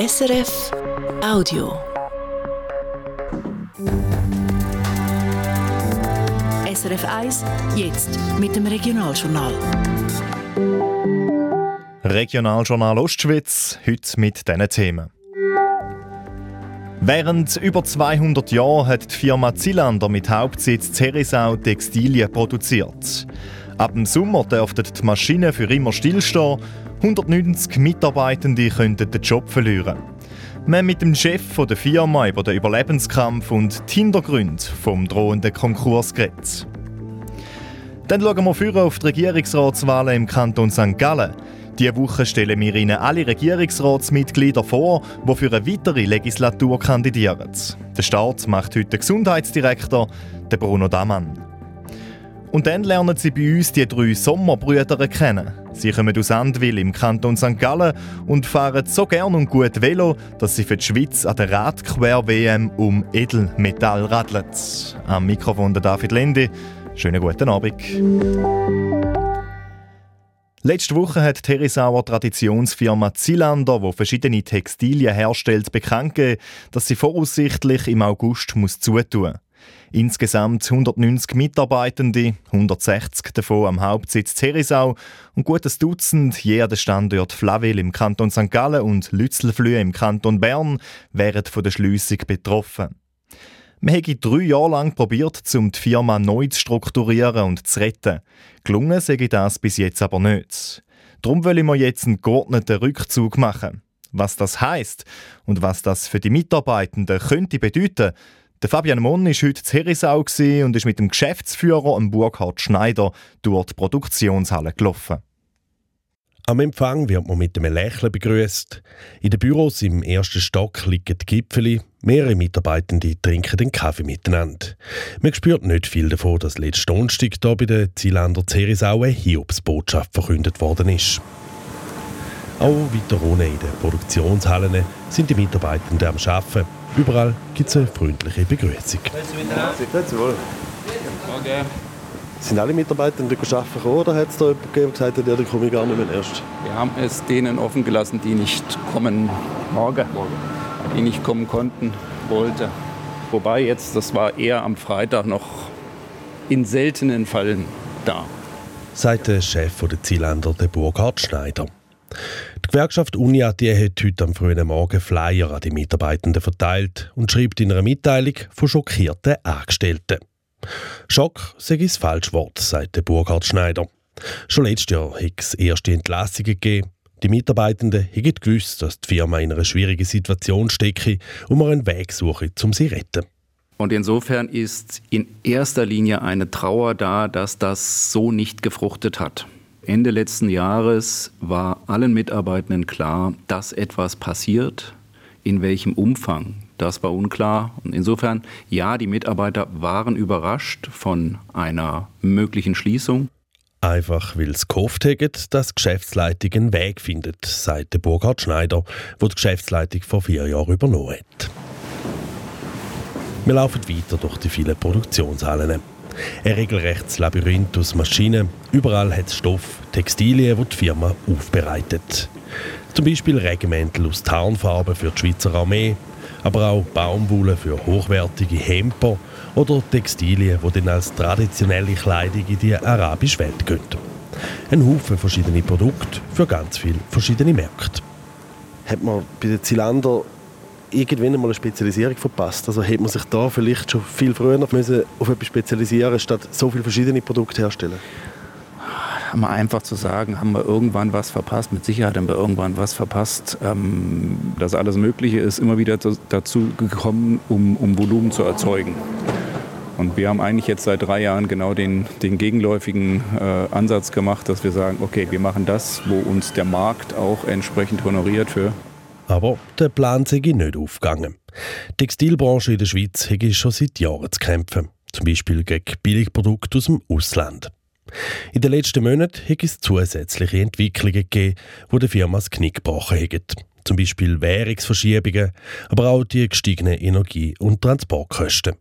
SRF Audio. SRF 1, jetzt mit dem Regionaljournal. Regionaljournal Ostschwitz, heute mit diesen Themen. Während über 200 Jahren hat die Firma Zillander mit Hauptsitz Zerisau Textilien produziert. Ab dem Sommer dürften die Maschinen für immer stillstehen. 190 Mitarbeitende könnten den Job verlieren. Wir haben mit dem Chef der Firma über den Überlebenskampf und die Hintergründe vom drohenden Konkurs geredet. Dann schauen wir für auf die Regierungsratswahlen im Kanton St. Gallen. Diese Woche stellen wir Ihnen alle Regierungsratsmitglieder vor, die für eine weitere Legislatur kandidieren. Der Start macht heute Gesundheitsdirektor, Bruno Damann. Und dann lernen Sie bei uns die drei Sommerbrüder kennen. Sie kommen aus Andwil im Kanton St. Gallen und fahren so gern und gut Velo, dass sie für die Schweiz an der Radquer-WM um Edelmetall radeln. Am Mikrofon der David Lendi. Schönen guten Abend. Letzte Woche hat die Herisauer Traditionsfirma Zilander, die verschiedene Textilien herstellt, bekannt gegeben, dass sie voraussichtlich im August muss zutun muss. Insgesamt 190 Mitarbeitende, 160 davon am Hauptsitz Herisau und gut ein Dutzend je an den Standort Flaville im Kanton St. Gallen und Lützelflühe im Kanton Bern wären von der Schliessung betroffen. Wir haben drei Jahre lang probiert, um die Firma neu zu strukturieren und zu retten. Gelungen sei das bis jetzt aber nicht. Darum wollen wir jetzt einen geordneten Rückzug machen. Was das heißt und was das für die Mitarbeitenden könnte bedeuten, der Fabian Monn war heute zu Herisau und ist mit dem Geschäftsführer, Burkhard Schneider, durch die Produktionshalle gelaufen. Am Empfang wird man mit einem Lächeln begrüßt. In den Büros im ersten Stock liegen die Gipfeli. Mehrere Mitarbeitende trinken den Kaffee miteinander. Man spürt nicht viel davon, dass letzten Donnerstag hier bei der Zielander Zerisau eine Hiobsbotschaft verkündet worden ist. Auch weiter unten in den Produktionshallen sind die Mitarbeitenden am Arbeiten. Überall gibt es eine freundliche Begrüßung. Grüezi wohl. Okay. Sind alle Mitarbeiter arbeiten oder hat es da jemanden gegeben, der gesagt hat, ja, dann komme ich gar nicht mehr erst? Wir haben es denen offen gelassen, die nicht kommen morgen, morgen. die nicht kommen konnten, wollte. Wobei jetzt, das war eher am Freitag noch in seltenen Fällen da. Sagt der Chef der Zielländer, der Burkhard Schneider. Die Gewerkschaft Unia die hat heute am frühen Morgen Flyer an die Mitarbeitenden verteilt und schreibt in einer Mitteilung von schockierten Angestellten. Schock sei das falsche Wort, sagt Burkhard Schneider. Schon letztes Jahr hat es erste Entlassungen gegeben. Die Mitarbeitenden haben gewusst, dass die Firma in einer schwierigen Situation stecke und man einen Weg suche, um sie zu retten. Und insofern ist in erster Linie eine Trauer da, dass das so nicht gefruchtet hat. Ende letzten Jahres war allen Mitarbeitenden klar, dass etwas passiert. In welchem Umfang, das war unklar. Und insofern, ja, die Mitarbeiter waren überrascht von einer möglichen Schließung. Einfach weil es gehofft haben, dass die Geschäftsleitung einen Weg findet, sagt Burkhard Schneider, der die Geschäftsleitung vor vier Jahren übernommen hat. Wir laufen weiter durch die vielen Produktionshallen. Ein regelrechtes Labyrinth aus Maschinen. Überall hat es Stoff, Textilien, die die Firma aufbereitet. Zum Beispiel Regenmäntel aus Tarnfarben für die Schweizer Armee, aber auch Baumwolle für hochwertige Hemper oder Textilien, die dann als traditionelle Kleidung in die arabische Welt gehen. Ein Haufen verschiedene Produkte für ganz viele verschiedene Märkte. Hat man bei den Zylinder irgendwann einmal eine Spezialisierung verpasst? Also hätte man sich da vielleicht schon viel früher müssen auf etwas spezialisieren statt so viele verschiedene Produkte herstellen? haben wir einfach zu sagen, haben wir irgendwann was verpasst. Mit Sicherheit haben wir irgendwann was verpasst. Ähm, das alles Mögliche ist immer wieder dazu gekommen, um, um Volumen zu erzeugen. Und wir haben eigentlich jetzt seit drei Jahren genau den, den gegenläufigen äh, Ansatz gemacht, dass wir sagen, okay, wir machen das, wo uns der Markt auch entsprechend honoriert für. Aber der Plan sei nicht aufgegangen. Die Textilbranche in der Schweiz hätte schon seit Jahren zu kämpfen. Zum Beispiel gegen Billigprodukte aus dem Ausland. In den letzten Monaten hat es zusätzliche Entwicklungen gegeben, die der Firma das Knick gebrochen haben. Zum Beispiel Währungsverschiebungen, aber auch die gestiegenen Energie- und Transportkosten.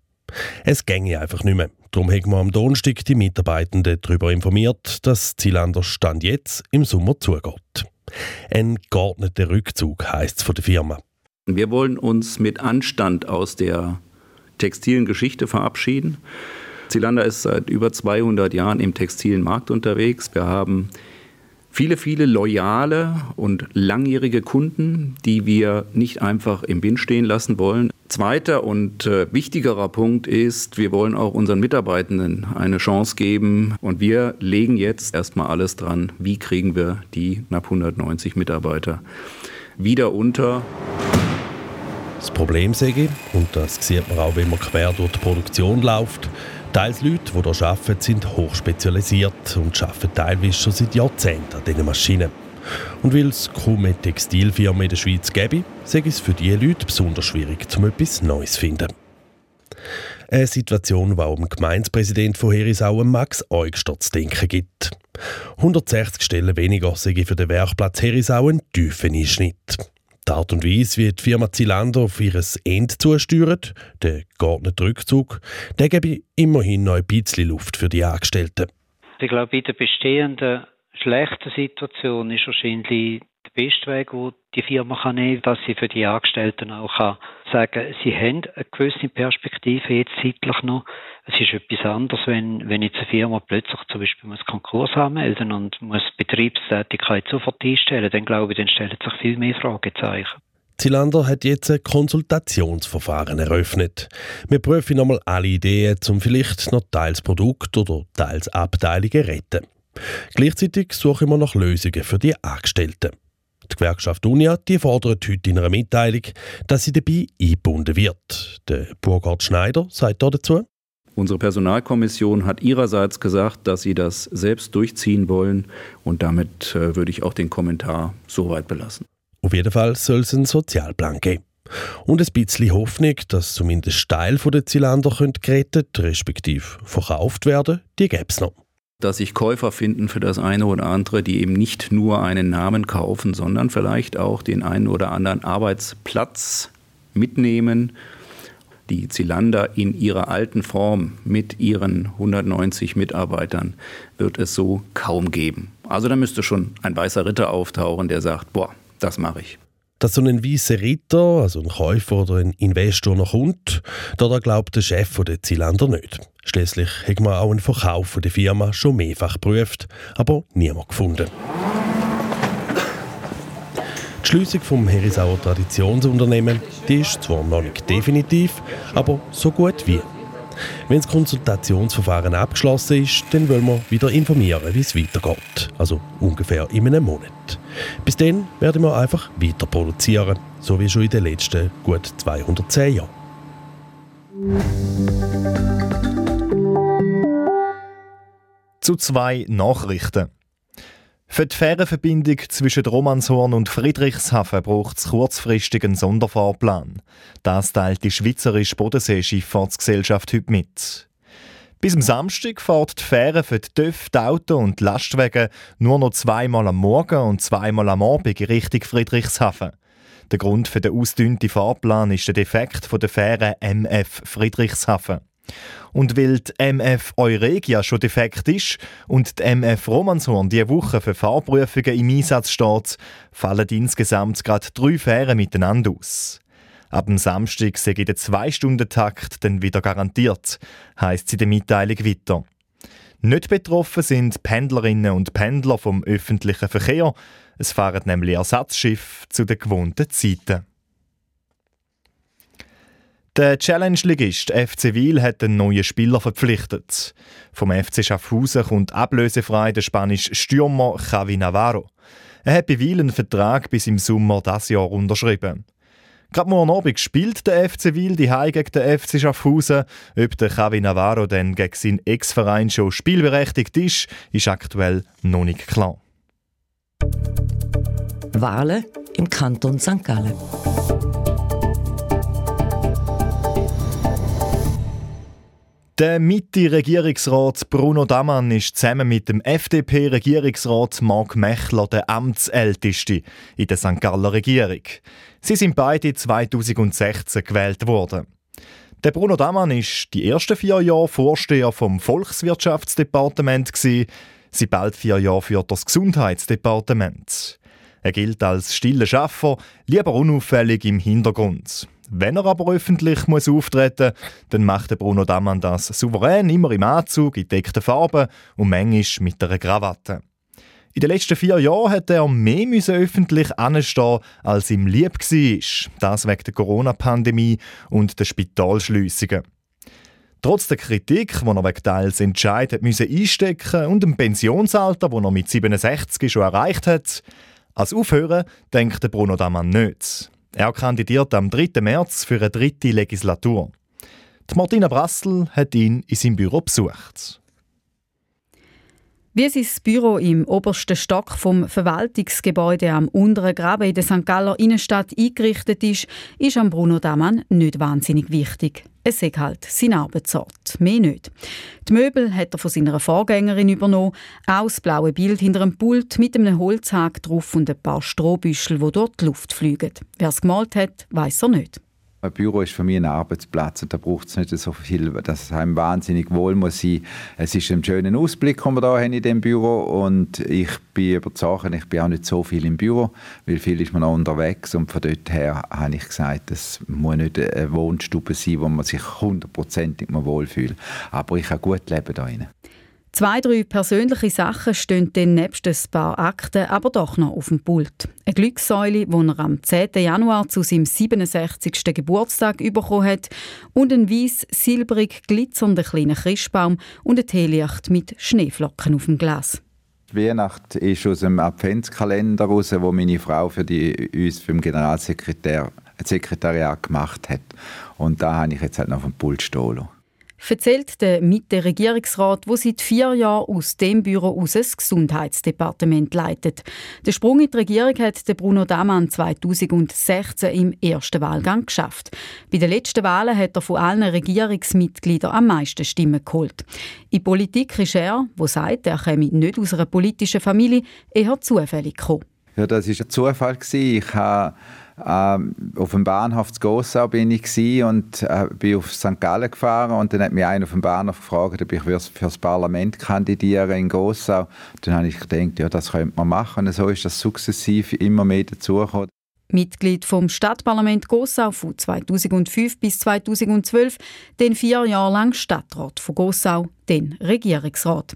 Es ginge einfach nicht mehr. Darum haben wir am Donnerstag die Mitarbeitenden darüber informiert, dass Zielander Stand jetzt im Sommer zugeht. Ein geordneter Rückzug heisst es von der Firma. Wir wollen uns mit Anstand aus der textilen Geschichte verabschieden. Zilander ist seit über 200 Jahren im textilen Markt unterwegs. Wir haben viele, viele loyale und langjährige Kunden, die wir nicht einfach im Wind stehen lassen wollen. Zweiter und äh, wichtigerer Punkt ist, wir wollen auch unseren Mitarbeitenden eine Chance geben und wir legen jetzt erstmal alles dran, wie kriegen wir die knapp 190 Mitarbeiter wieder unter. Das Problem sehe und das sieht man auch, wenn man quer durch die Produktion läuft, Teils Leute, die hier arbeiten, sind hochspezialisiert und arbeiten teilweise schon seit Jahrzehnten an diesen Maschinen. Und weil es kaum eine Textilfirma in der Schweiz gäbe, sei es für diese Leute besonders schwierig, um etwas Neues zu finden. Eine Situation, die auch dem Gemeindepräsident von Herisau, Max Eugster, zu denken gibt. 160 Stellen weniger sei für den Werkplatz Herisau ein tiefer Einschnitt. Die Art und Weise, wie die Firma Zilando auf ihr End zusteuert, der geordnete Rückzug, der gebe immerhin noch ein bisschen Luft für die Angestellten. Ich glaube, in der bestehenden schlechten Situation ist wahrscheinlich der beste Weg, den die Firma kann nehmen kann, dass sie für die Angestellten auch kann sagen sie haben eine gewisse Perspektive jetzt zeitlich noch. Es ist etwas anderes, wenn, wenn jetzt eine Firma plötzlich zum Beispiel muss Konkurs anmelden und muss Betriebstätigkeit sofort einstellen, dann glaube ich, dann stellen sich viel mehr Fragezeichen. Zilander hat jetzt ein Konsultationsverfahren eröffnet. Wir prüfen nochmal alle Ideen, um vielleicht noch teils Produkt oder teils Abteilungen retten. Gleichzeitig suchen wir nach Lösungen für die Angestellten. Die Gewerkschaft Unia die fordert heute in einer Mitteilung, dass sie dabei eingebunden wird. Der Burkhard Schneider sagt dazu. Unsere Personalkommission hat ihrerseits gesagt, dass sie das selbst durchziehen wollen und damit äh, würde ich auch den Kommentar so weit belassen. Auf jeden Fall soll es einen Sozialplan geben. Und ein bisschen Hoffnung, dass zumindest Teil der Zylinder gerettet respektive verkauft werden, die gäbe es noch dass sich Käufer finden für das eine oder andere, die eben nicht nur einen Namen kaufen, sondern vielleicht auch den einen oder anderen Arbeitsplatz mitnehmen. Die Zilander in ihrer alten Form mit ihren 190 Mitarbeitern wird es so kaum geben. Also da müsste schon ein weißer Ritter auftauchen, der sagt, boah, das mache ich. Dass so ein weißer Ritter, also ein Käufer oder ein Investor noch kommt, da glaubt der Chef der Zilander nicht. Schließlich hat man auch einen Verkauf der Firma schon mehrfach geprüft, aber niemand gefunden. Die Schliessung vom Herisauer Traditionsunternehmen die ist zwar noch nicht definitiv, aber so gut wie. Wenn das Konsultationsverfahren abgeschlossen ist, dann wollen wir wieder informieren, wie es weitergeht. Also ungefähr in einem Monat. Bis dann werden wir einfach weiter produzieren, so wie schon in den letzten gut 210 Jahren. Zu zwei Nachrichten. Für die Fährenverbindung zwischen Romanshorn und Friedrichshafen braucht es kurzfristig einen Sonderfahrplan. Das teilt die Schweizerische Bodensee-Schifffahrtsgesellschaft heute mit. Bis am Samstag fährt die Fähre für die TÜV, die Auto und die Lastwagen nur noch zweimal am Morgen und zweimal am Abend in Richtung Friedrichshafen. Der Grund für den ausdünnten Fahrplan ist der Defekt der Fähre MF Friedrichshafen. Und weil die MF Euregia schon defekt ist und die MF Romanshorn diese Woche für Fahrprüfungen im Einsatz steht, fallen insgesamt gerade drei Fähren miteinander aus. Ab dem Samstag sei der Zwei-Stunden-Takt dann wieder garantiert, heisst sie in der Mitteilung weiter. Nicht betroffen sind Pendlerinnen und Pendler vom öffentlichen Verkehr. Es fahren nämlich Ersatzschiffe zu den gewohnten Zeiten. Der Challenge-Ligist FC Wil hat einen neuen Spieler verpflichtet. Vom FC Schaffhausen kommt ablösefrei der spanische Stürmer Javi Navarro. Er hat bei Wil einen Vertrag bis im Sommer das Jahr unterschrieben. Gerade morgen Abend spielt der FC Wil die Heim gegen den FC Schaffhausen. Ob der Javi Navarro dann gegen seinen Ex-Verein schon spielberechtigt ist, ist aktuell noch nicht klar. Wahlen im Kanton St. Gallen. Der Mitte-Regierungsrat Bruno Damann ist zusammen mit dem FDP-Regierungsrat Mark Mechler der Amtsälteste in der St. Galler Regierung. Sie sind beide 2016 gewählt worden. Der Bruno Damann ist die ersten vier Jahre Vorsteher vom Volkswirtschaftsdepartement sie bald vier Jahre für das Gesundheitsdepartement. Er gilt als stiller Schaffer, lieber unauffällig im Hintergrund. Wenn er aber öffentlich muss auftreten muss, dann macht Bruno Damann das souverän, immer im Anzug, in deckten Farben und manchmal mit einer Krawatte. In den letzten vier Jahren hat er mehr öffentlich anstehen, als ihm lieb war. Das wegen der Corona-Pandemie und der Spitalschliessungen. Trotz der Kritik, die er wegen teils Entscheid hat müssen einstecken und dem Pensionsalter, das er mit 67 schon erreicht hat, als Aufhören denkt Bruno Damann nicht. Er kandidiert am 3. März für eine dritte Legislatur. Die Martina Brassel hat ihn in seinem Büro besucht. Wie sein Büro im obersten Stock vom Verwaltungsgebäude am unteren Graben in der St. Galler Innenstadt eingerichtet ist, ist am Bruno Damann nicht wahnsinnig wichtig. Es ist halt sein Arbeitsort, mehr nicht. Die Möbel hat er von seiner Vorgängerin übernommen, auch das blaue Bild hinter dem Pult mit einem Holzhaken drauf und ein paar Strohbüschel, die dort die Luft fliegen. Wer es gemalt hat, weiß er nicht. Ein Büro ist für mich ein Arbeitsplatz und da braucht es nicht so viel, dass es einem wahnsinnig wohl muss sein. Es ist ein schöner Ausblick, den wir hier haben in dem Büro und ich bin überzeugt, ich bin auch nicht so viel im Büro, weil viel ist man noch unterwegs und von dort her habe ich gesagt, es muss nicht eine Wohnstube sein, wo man sich hundertprozentig wohlfühlt. Aber ich kann gut leben drin. Zwei, drei persönliche Sachen stehen dann nebst ein paar Akten aber doch noch auf dem Pult. Eine Glückssäule, die er am 10. Januar zu seinem 67. Geburtstag bekommen hat und ein weiß silbrig glitzernder kleiner Christbaum und ein Teelicht mit Schneeflocken auf dem Glas. Die Weihnacht ist aus dem Adventskalender raus, wo meine Frau für die, uns den Generalsekretär Sekretariat gemacht hat. Und da habe ich jetzt halt noch auf dem Pult stehen erzählt der Mitte-Regierungsrat, der seit vier Jahren aus dem Büro aus das Gesundheitsdepartement leitet. Der Sprung in die Regierung hat Bruno Damann 2016 im ersten Wahlgang geschafft. Bei den letzten Wahlen hat er von allen Regierungsmitgliedern am meisten Stimmen geholt. In Politik ist er, wo sagt, er käme nicht aus einer politischen Familie, eher zufällig gekommen. Ja, das war ein Zufall. Ich habe auf dem Bahnhof zu Gossau bin ich und äh, bin auf St. Gallen gefahren und dann hat mich einer auf dem Bahnhof gefragt, ob ich für das Parlament kandidiere in Gossau. Dann habe ich gedacht, ja, das könnte man machen. Und so ist das sukzessiv immer mehr dazugekommen. Mitglied vom Stadtparlament Gossau von 2005 bis 2012, den vier Jahre lang Stadtrat von Gossau, den Regierungsrat.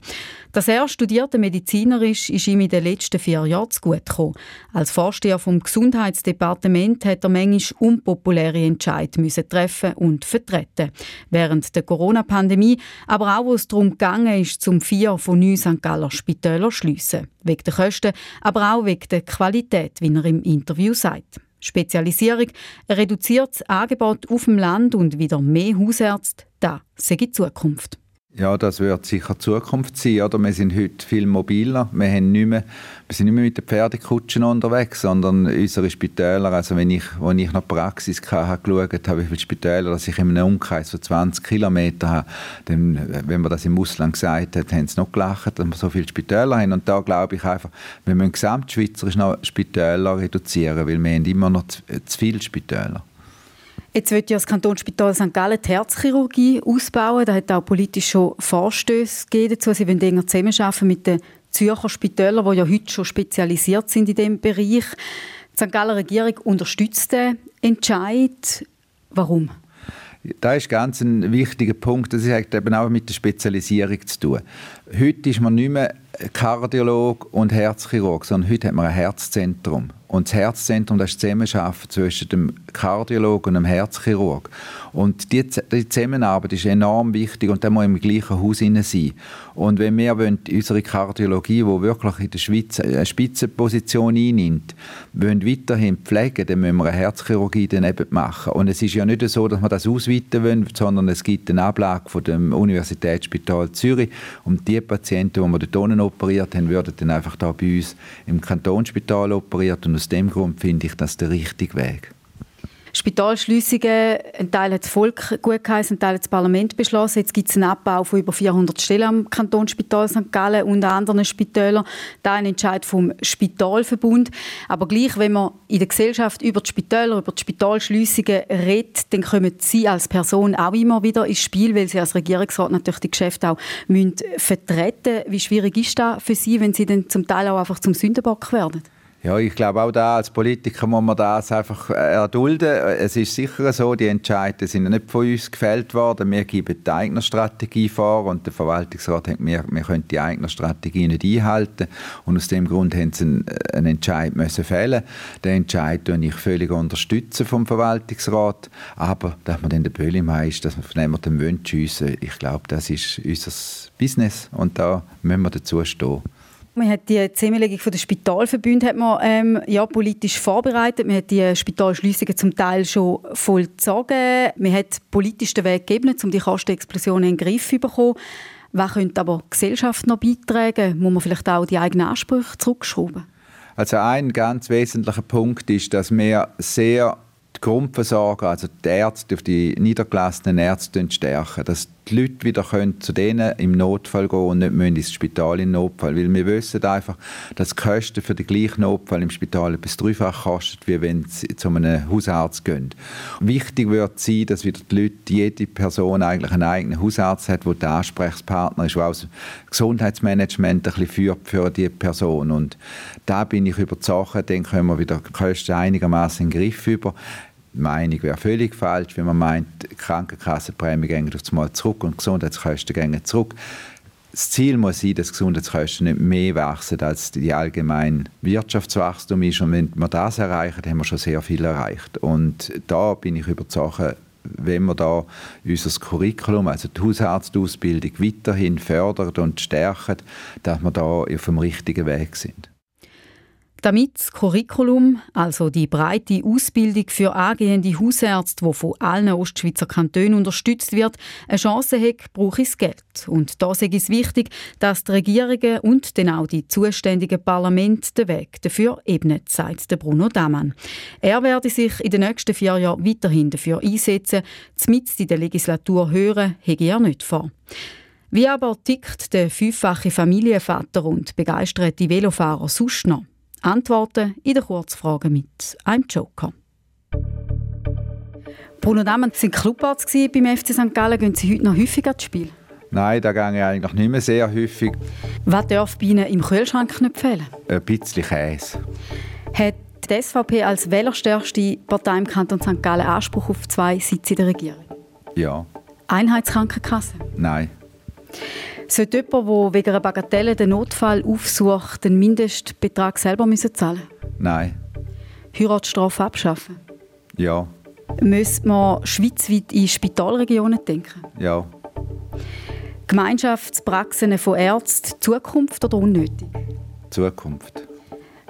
Dass er studierte Mediziner ist, ist ihm in den letzten vier Jahren zu gut gekommen. Als Vorsteher vom Gesundheitsdepartement hat er manchmal unpopuläre Entscheidungen treffen und vertreten. Während der Corona-Pandemie, aber auch, wo es darum ging, zum vier von neun St. Galler Spitälern schliessen. Wegen der Kosten, aber auch wegen der Qualität, wie er im Interview sagt. Spezialisierung, ein reduziertes Angebot auf dem Land und wieder mehr Hausärzte, das sei die Zukunft. Ja, das wird sicher Zukunft sein. Oder? Wir sind heute viel mobiler. Wir, haben nicht mehr, wir sind nicht mehr mit den Pferdekutschen unterwegs, sondern unsere Spitäler, also wenn ich, als ich noch Praxis hatte, geschaut habe, wie viele Spitäler dass ich in einem Umkreis von 20 Kilometern habe, dann, wenn man das im Ausland gesagt hat, haben sie noch gelacht, dass wir so viele Spitäler haben. Und da glaube ich einfach, wir müssen gesamtschweizerisch noch Spitäler reduzieren, weil wir haben immer noch zu, zu viele Spitäler. Jetzt wird ja das Kantonsspital St. Gallen die Herzchirurgie ausbauen. Da hat auch politisch schon Vorstöße gegeben dazu. Sie wollen enger zusammenarbeiten mit den Zürcher Spitälern, die ja heute schon spezialisiert sind in diesem Bereich. Die St. Galler Regierung unterstützt den Entscheid. Warum? Das ist ganz ein wichtiger Punkt. Das hat eben auch mit der Spezialisierung zu tun. Heute ist man nicht mehr Kardiolog und Herzchirurg, sondern heute hat man ein Herzzentrum. Und das Herzzentrum, das ist Zusammenarbeit zwischen dem Kardiologen und dem Herzchirurg. Und die, die Zusammenarbeit ist enorm wichtig und da muss im gleichen Haus sein. Und wenn wir wollen, unsere Kardiologie, die wirklich in der Schweiz eine Spitzenposition einnimmt, wollen weiterhin pflegen, dann müssen wir eine Herzchirurgie daneben machen. Und es ist ja nicht so, dass wir das ausweiten wollen, sondern es gibt eine Ablage von dem Universitätsspital Zürich und die Patienten, die wir dort operiert haben, würden dann einfach da bei uns im Kantonsspital operiert und aus dem Grund finde ich das der richtige Weg. Spitalschliessungen, ein Teil hat das Volk gut geheißen, ein Teil hat das Parlament beschlossen. Jetzt gibt es einen Abbau von über 400 Stellen am Kantonsspital St. Gallen und an anderen Spitälern. Da ein Entscheid vom Spitalverbund. Aber gleich, wenn man in der Gesellschaft über die Spitäler, über die Spitalschliessungen redet, dann kommen Sie als Person auch immer wieder ins Spiel, weil Sie als Regierungsrat natürlich die Geschäfte auch müssen vertreten Wie schwierig ist das für Sie, wenn Sie dann zum Teil auch einfach zum Sündenbock werden? Ja, ich glaube auch da als Politiker muss man das einfach äh, erdulden. Es ist sicher so, die Entscheidungen sind nicht von uns gefällt worden. Wir geben die eigene Strategie vor und der Verwaltungsrat hat mir, wir können die eigene Strategie nicht einhalten und aus dem Grund haben sie einen, einen Entscheid müssen fällen. Den Entscheid unterstütze ich völlig unterstützen vom Verwaltungsrat, aber dass man dann der Böllimei ist, dass wir von dem wünschen, ich glaube, das ist unser Business und da müssen wir dazu stehen. Man hat die Zusammenlegung der Spitalverbünde hat man, ähm, ja, politisch vorbereitet. Man hat die Spitalschliessungen zum Teil schon vollzogen. Man hat politisch den Weg gegeben, um die Kostenexplosionen in den Griff zu bekommen. Was könnte aber die Gesellschaft noch beitragen? Muss man vielleicht auch die eigenen Ansprüche zurückschrauben? Also ein ganz wesentlicher Punkt ist, dass wir sehr die Grundversorgung, also die Ärzte, die niedergelassenen Ärzte stärken, dass die Leute wieder können zu denen im Notfall gehen und nicht müssen ins Spital im Notfall. Weil wir wissen einfach, dass die Kosten für den gleichen Notfall im Spital etwas dreifach kosten, wie wenn sie zu einem Hausarzt gehen. Wichtig wird sein, dass wieder die Leute, jede Person eigentlich einen eigenen Hausarzt hat, der der Ansprechpartner ist, der auch das Gesundheitsmanagement ein bisschen führt für die Person. Und da bin ich überzeugt, dann können wir wieder die Kosten einigermaßen in den Griff über. Meinung wäre völlig falsch, wenn man meint, Krankenkassenprämie gehen einmal zurück und Gesundheitskosten gehen zurück. Das Ziel muss sein, dass Gesundheitskosten nicht mehr wachsen, als die allgemeine Wirtschaftswachstum ist. Und wenn wir das erreichen, haben wir schon sehr viel erreicht. Und da bin ich überzeugt, wenn wir da unser Curriculum, also die Hausarztausbildung, weiterhin fördern und stärken, dass wir da auf dem richtigen Weg sind. Damit das Curriculum, also die breite Ausbildung für angehende Hausärzte, die von allen Ostschweizer Kantonen unterstützt wird, eine Chance hat, brauche das Geld. Und da ist es wichtig, dass die Regierungen und dann auch die zuständigen Parlamente den Weg dafür ebnen, sagt Bruno Damann. Er werde sich in den nächsten vier Jahren weiterhin dafür einsetzen. Zumindest in der Legislatur hören, hege er nicht vor. Wie aber tickt der fünffache Familienvater und begeisterte Velofahrer sonst noch? Antworten in der Kurzfrage mit einem Joker. Bruno Sie waren Clubarzt beim FC St. Gallen. Gehen Sie heute noch häufiger ins Spiel? Nein, da gehe ich eigentlich nicht mehr sehr häufig. Was darf bei Ihnen im Kühlschrank nicht fehlen? Ein bisschen Käse. Hat die SVP als wählerstärkste Partei im Kanton St. Gallen Anspruch auf zwei Sitze in der Regierung? Ja. Einheitskrankenkasse? Nein. Sollte jemand, der wegen einer Bagatelle den Notfall aufsucht, den Mindestbetrag selber müssen zahlen Nein. Heiratsstrafe abschaffen? Ja. Müsste man schweizweit in Spitalregionen denken? Ja. Gemeinschaftspraxen von Ärzten, Zukunft oder unnötig? Zukunft.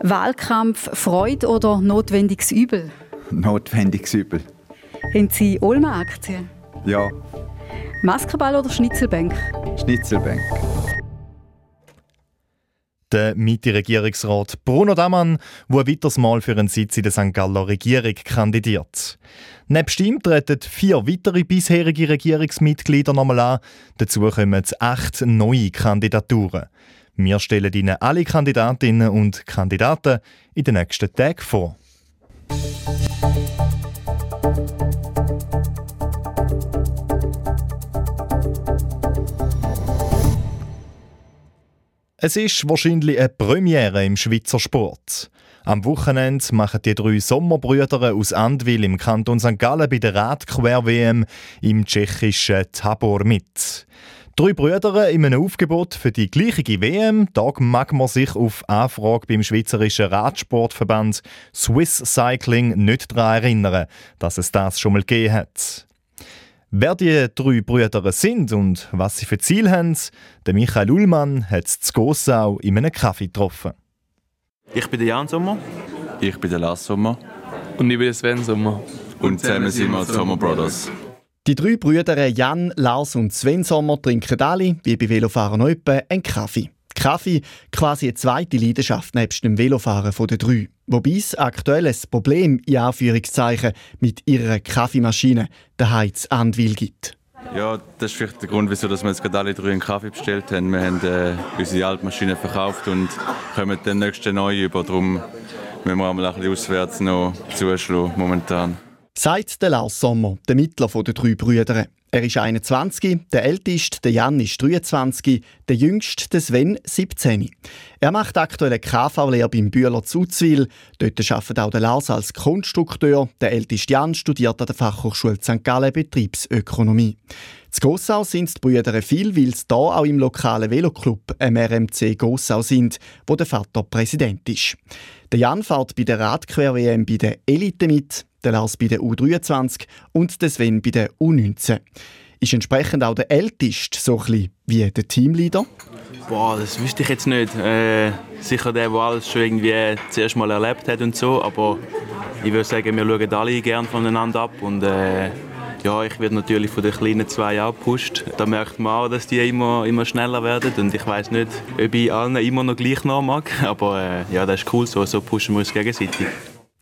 Wahlkampf Freude oder notwendiges Übel? Notwendiges Übel. Haben Sie Olma-Aktien? Ja. Maskenball oder Schnitzelbank? Schnitzelbank. Der Mitte-Regierungsrat Bruno Damann, der ein weiteres Mal für einen Sitz in der St. Galler Regierung kandidiert. Nebst ihm treten vier weitere bisherige Regierungsmitglieder nochmal an. Dazu kommen acht neue Kandidaturen. Wir stellen Ihnen alle Kandidatinnen und Kandidaten in den nächsten Tagen vor. Es ist wahrscheinlich eine Premiere im Schweizer Sport. Am Wochenende machen die drei Sommerbrüder aus Andwil im Kanton St. Gallen bei der Radquer-WM im tschechischen Tabor mit. Drei Brüder in einem Aufgebot für die gleiche WM. Da mag man sich auf Anfrage beim Schweizerischen Radsportverband Swiss Cycling nicht daran erinnern, dass es das schon mal gegeben hat. Wer die drei Brüder sind und was sie für Ziel haben, der Michael Ullmann hat zu Gossau in einem Kaffee getroffen. Ich bin der Jan Sommer. Ich bin der Lars Sommer. Und ich bin der Sven Sommer. Und zusammen sind wir die Sommer Brothers. Die drei Brüder Jan, Lars und Sven Sommer trinken alle, wie bei Velofahrern etwa, einen Kaffee. Kaffee quasi eine zweite Leidenschaft nebst dem Velofahren den drei. Wobei es aktuell ein Problem in Anführungszeichen mit ihrer Kaffeemaschine, der Heiz Anwil gibt. Ja, das ist vielleicht der Grund, wieso wir jetzt gerade alle drei einen Kaffee bestellt haben. Wir haben äh, unsere alte Maschine verkauft und kommen den nächsten neu über. Darum müssen wir einmal ein bisschen auswärts noch zuschlagen momentan. Seit der Lars Sommer, der Mittler der drei Brüder. Er ist 21, der älteste, der Jan, ist 23, der jüngste, der Sven, 17. Er macht aktuell KV-Lehre beim Bühler Zuzwil. Dort arbeitet auch der Lars als Konstrukteur. Der älteste Jan studiert an der Fachhochschule St. Gallen Betriebsökonomie. Z Gossau sind die Brüder viel, weil sie hier auch im lokalen Veloclub, im RMC Gossau sind, wo der Vater Präsident ist. Der Jan fährt bei der Radquer-WM bei der Elite mit der Lars bei der U23 und der Sven bei der U19. Ist entsprechend auch der Älteste so ein wie der Teamleader? Boah, das wüsste ich jetzt nicht. Äh, sicher der, der alles schon irgendwie zuerst mal erlebt hat und so, aber ich würde sagen, wir schauen alle gerne voneinander ab und äh, ja, ich werde natürlich von den kleinen zwei auch gepusht. Da merkt man auch, dass die immer, immer schneller werden und ich weiß nicht, ob ich allen immer noch gleich noch mag, aber äh, ja, das ist cool so, so pushen wir uns gegenseitig.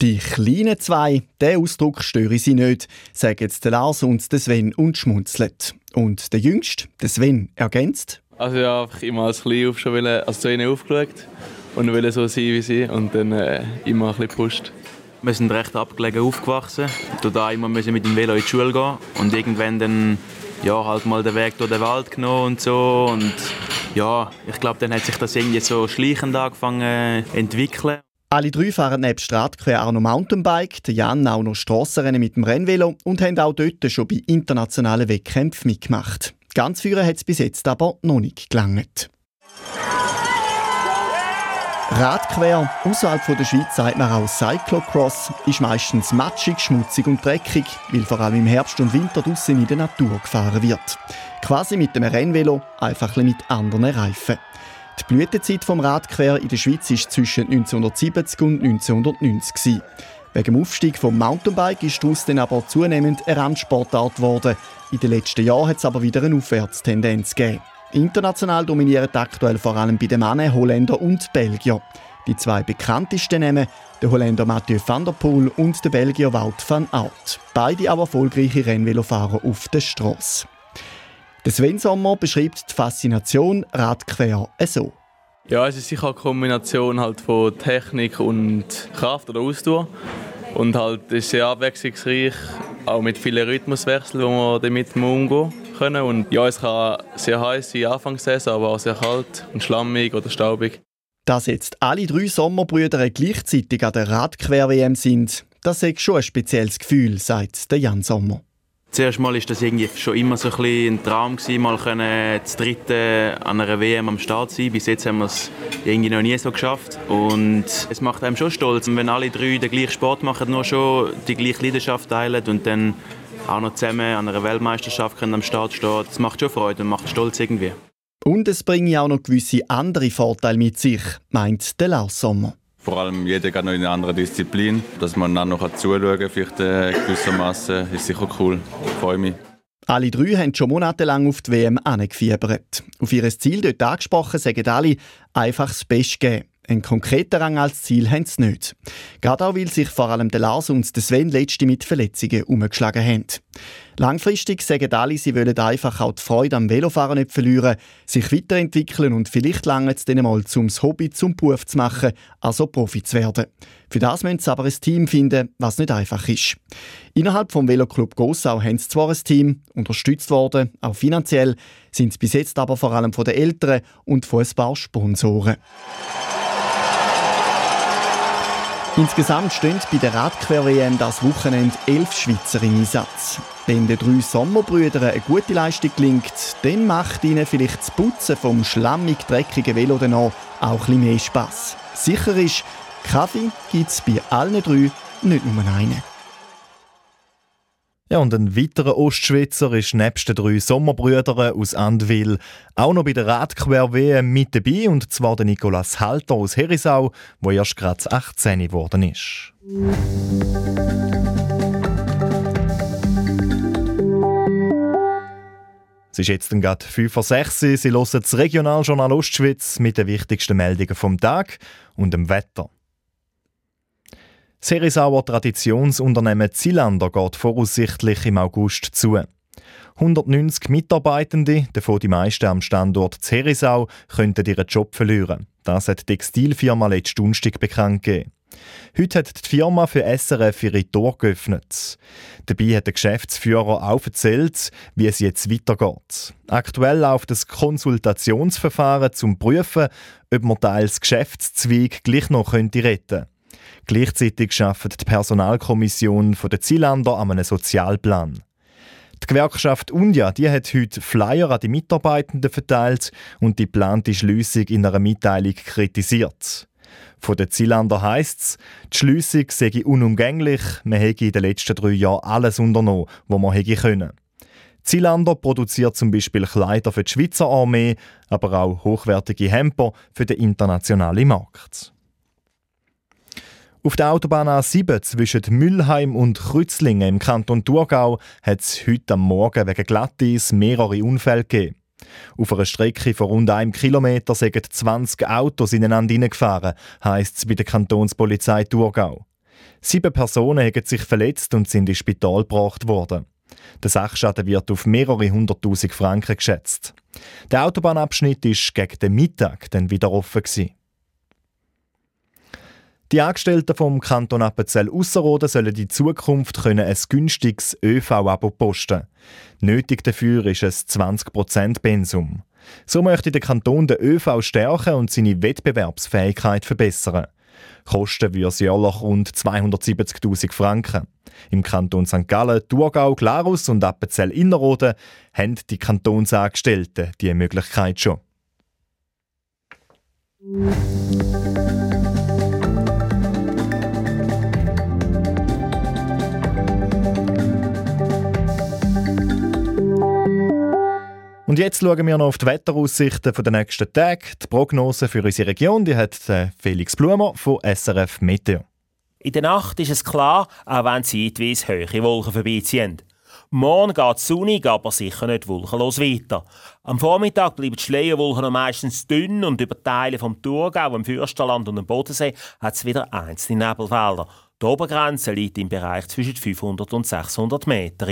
Die kleinen zwei, der Ausdruck störe sie nicht, sagen jetzt der Lars und der Sven und schmunzelt. Und der Jüngste, der Sven, ergänzt. Also ja, einfach immer als klein auf schon wollen, also zu ihnen aufgeschaut und wollen so sein wie sie und dann äh, immer ein bisschen gepusht. Wir sind recht abgelegen aufgewachsen. Da immer müssen mit dem Velo in die Schule gehen und irgendwann dann ja, halt mal den Weg durch den Wald genommen und so und ja, ich glaube, dann hat sich das irgendwie so schleichend angefangen zu entwickeln. Alle drei fahren neben Stratquer auch noch Mountainbike, der Jan auch noch Strassenrennen mit dem Rennvelo und haben auch dort schon bei internationalen Wettkämpfen mitgemacht. Ganz führen hat es bis jetzt aber noch nicht gelangt. Radquer, außerhalb der Schweiz sagt man auch Cyclocross, ist meistens matschig, schmutzig und dreckig, weil vor allem im Herbst und Winter draussen in der Natur gefahren wird. Quasi mit einem Rennvelo, einfach mit anderen Reifen. Die Blütezeit vom Radquer in der Schweiz war zwischen 1970 und 1990. Wegen dem Aufstieg vom Mountainbike ist daraus dann aber zunehmend eine Randsportart geworden. In den letzten Jahren hat es aber wieder eine Aufwärtstendenz gegeben. International dominieren aktuell vor allem bei den Männern Holländer und Belgier. Die zwei bekanntesten Namen, der Holländer Mathieu van der Poel und der Belgier Wout van Aert. Beide aber erfolgreiche Rennvelofahrer auf der Straße. Der Sven Sommer beschreibt die Faszination Radquer so. Ja, es ist sicher eine Kombination halt von Technik und Kraft oder Ausdauer. Und halt ist sehr abwechslungsreich, auch mit vielen Rhythmuswechseln, wo wir damit umgehen können. Und ja, es kann sehr heiß sein, Anfangssaison, aber auch sehr kalt und schlammig oder staubig. Dass jetzt alle drei Sommerbrüder gleichzeitig an der Radquer-WM sind, das ist schon ein spezielles Gefühl, sagt der Jan Sommer. Zuerst mal ist das irgendwie schon immer so ein, ein Traum gewesen, mal können das dritte an einer WM am Start sein. Bis jetzt haben wir es irgendwie noch nie so geschafft und es macht einem schon stolz, wenn alle drei den gleichen Sport machen, nur schon die gleiche Leidenschaft teilen und dann auch noch zusammen an einer Weltmeisterschaft können am Start stehen. Das macht schon Freude und macht stolz irgendwie. Und es bringt auch noch gewisse andere Vorteile mit sich, meint der Lars Sommer. Vor allem jeder geht noch in eine andere Disziplin. Dass man dann noch zuschauen kann, vielleicht äh, gewissermaßen, ist sicher cool. Ich freue mich. Alle drei haben schon monatelang auf die WM angefiebert. Auf ihr Ziel dort angesprochen, sagen alle, einfach das Beste geben. Einen konkreten Rang als Ziel haben sie nicht. Gerade auch, weil sich vor allem der Lars und der Sven letzte mit Verletzungen umgeschlagen haben. Langfristig sagen alle, sie wollen einfach auch die Freude am Velofahren nicht verlieren, sich weiterentwickeln und vielleicht lange es dann mal zum Hobby, zum Beruf zu machen, also Profi zu werden. Für das müssen sie aber ein Team finden, was nicht einfach ist. Innerhalb vom Veloclub Gossau haben sie zwar ein Team, unterstützt worden, auch finanziell, sind sie bis jetzt aber vor allem von den Eltern und von ein paar Sponsoren. Insgesamt stehen bei der Radquer-WM das Wochenende elf Schweizer im Einsatz. Wenn den drei Sommerbrüdern eine gute Leistung gelingt, dann macht ihnen vielleicht das Putzen vom schlammig-dreckigen Velo auch, ein mehr Spass. Sicher ist, Kaffee gibt es bei allen drei nicht nur einen. Ja, und ein weiterer Ostschweizer ist nebst den drei Sommerbrüdern aus Andwil auch noch bei der Radquer-WM mit dabei, und zwar der Nikolaus Halter aus Herisau, der erst gerade 18 geworden ist. Es ist jetzt gerade 5 vor 6 Sie hören das Regionaljournal Ostschweiz mit den wichtigsten Meldungen vom Tag und dem Wetter. Das Herisauer Traditionsunternehmen Zilander geht voraussichtlich im August zu. 190 Mitarbeitende, davon die meisten am Standort Zerisau, könnten ihren Job verlieren. Das hat die Textilfirma letzten Donnerstag bekannt gegeben. Heute hat die Firma für SRF ihre Tür geöffnet. Dabei hat der Geschäftsführer auch erzählt, wie es jetzt weitergeht. Aktuell läuft das Konsultationsverfahren zum Prüfen, ob man teils Geschäftszweig gleich noch könnte retten Gleichzeitig arbeitet die Personalkommission der Zielander an einem Sozialplan. Die Gewerkschaft Undia die hat heute Flyer an die Mitarbeitenden verteilt und die geplante Schliessung in einer Mitteilung kritisiert. Von den Zielander heisst es, die Schliessung sei unumgänglich, man hätte in den letzten drei Jahren alles unternommen, was man hätte können. Zielander produziert zum Beispiel Kleider für die Schweizer Armee, aber auch hochwertige Hemper für den internationalen Markt. Auf der Autobahn A7 zwischen Müllheim und Krützlingen im Kanton Thurgau hat es heute am Morgen wegen Glattis mehrere Unfälle gegeben. Auf einer Strecke von rund einem Kilometer sind 20 Autos ineinander hineingefahren, heisst es bei der Kantonspolizei Thurgau. Sieben Personen haben sich verletzt und sind ins Spital gebracht worden. Der Sachschaden wird auf mehrere hunderttausend Franken geschätzt. Der Autobahnabschnitt ist gegen den Mittag dann wieder offen. Gewesen. Die Angestellten vom Kanton Appenzell Ausserrhoden sollen in Zukunft können ein günstiges ÖV-Abo posten. Nötig dafür ist ein 20% Pensum. So möchte der Kanton den ÖV stärken und seine Wettbewerbsfähigkeit verbessern. Kosten würde es jährlich rund 270.000 Franken. Im Kanton St. Gallen, Thurgau, Glarus und Appenzell-Innerrhoden haben die Kantonsangestellten diese Möglichkeit schon. Und jetzt schauen wir noch auf die Wetteraussichten der nächsten Tage. Die Prognose für unsere Region die hat äh, Felix Blumer von SRF Meteo. In der Nacht ist es klar, auch wenn zeitweise hohe Wolken vorbeiziehen. Morgen geht es sonnig, aber sicher nicht wolkenlos weiter. Am Vormittag bleiben die Schleierwolken meistens dünn und über Teile vom Thurgau, im Fürsterland und dem Bodensee hat es wieder einzelne Nebelfelder. Die Obergrenze liegt im Bereich zwischen 500 und 600 Meter.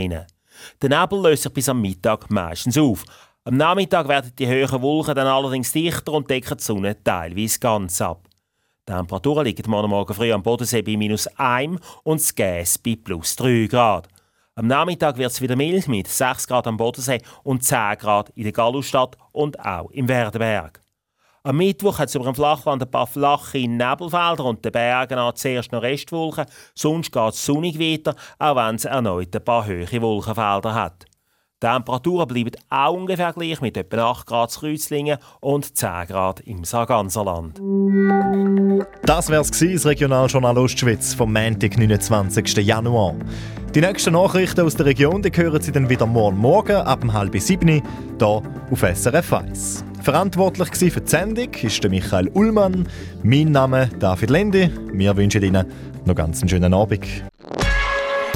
Der Nebel löst sich bis am Mittag meistens auf. Am Nachmittag werden die höheren Wolken dann allerdings dichter und decken die Sonne teilweise ganz ab. Die Temperaturen liegen morgen Morgen früh am Bodensee bei minus 1 und das Gas bei plus 3 Grad. Am Nachmittag wird es wieder mild mit 6 Grad am Bodensee und 10 Grad in der Gallustadt und auch im Werdenberg. Am Mittwoch hat es über dem Flachland ein paar flache Nebelfelder und den Bergen an zuerst noch Restwolken. Sonst geht es sonnig weiter, auch wenn es erneut ein paar hohe Wolkenfelder hat. Die Temperaturen bleiben auch ungefähr gleich mit etwa 8 Grad in Kreuzlingen und 10 Grad im Sarganserland. Das wär's gewesen, das Regionaljournal Ostschweiz vom Montag, 29. Januar. Die nächsten Nachrichten aus der Region die hören Sie dann wieder morgen Morgen ab halb sieben hier auf SRF 1. Verantwortlich für die Sendung ist Michael Ullmann. Mein Name David Lendi. Wir wünschen Ihnen noch ganz einen schönen Abend.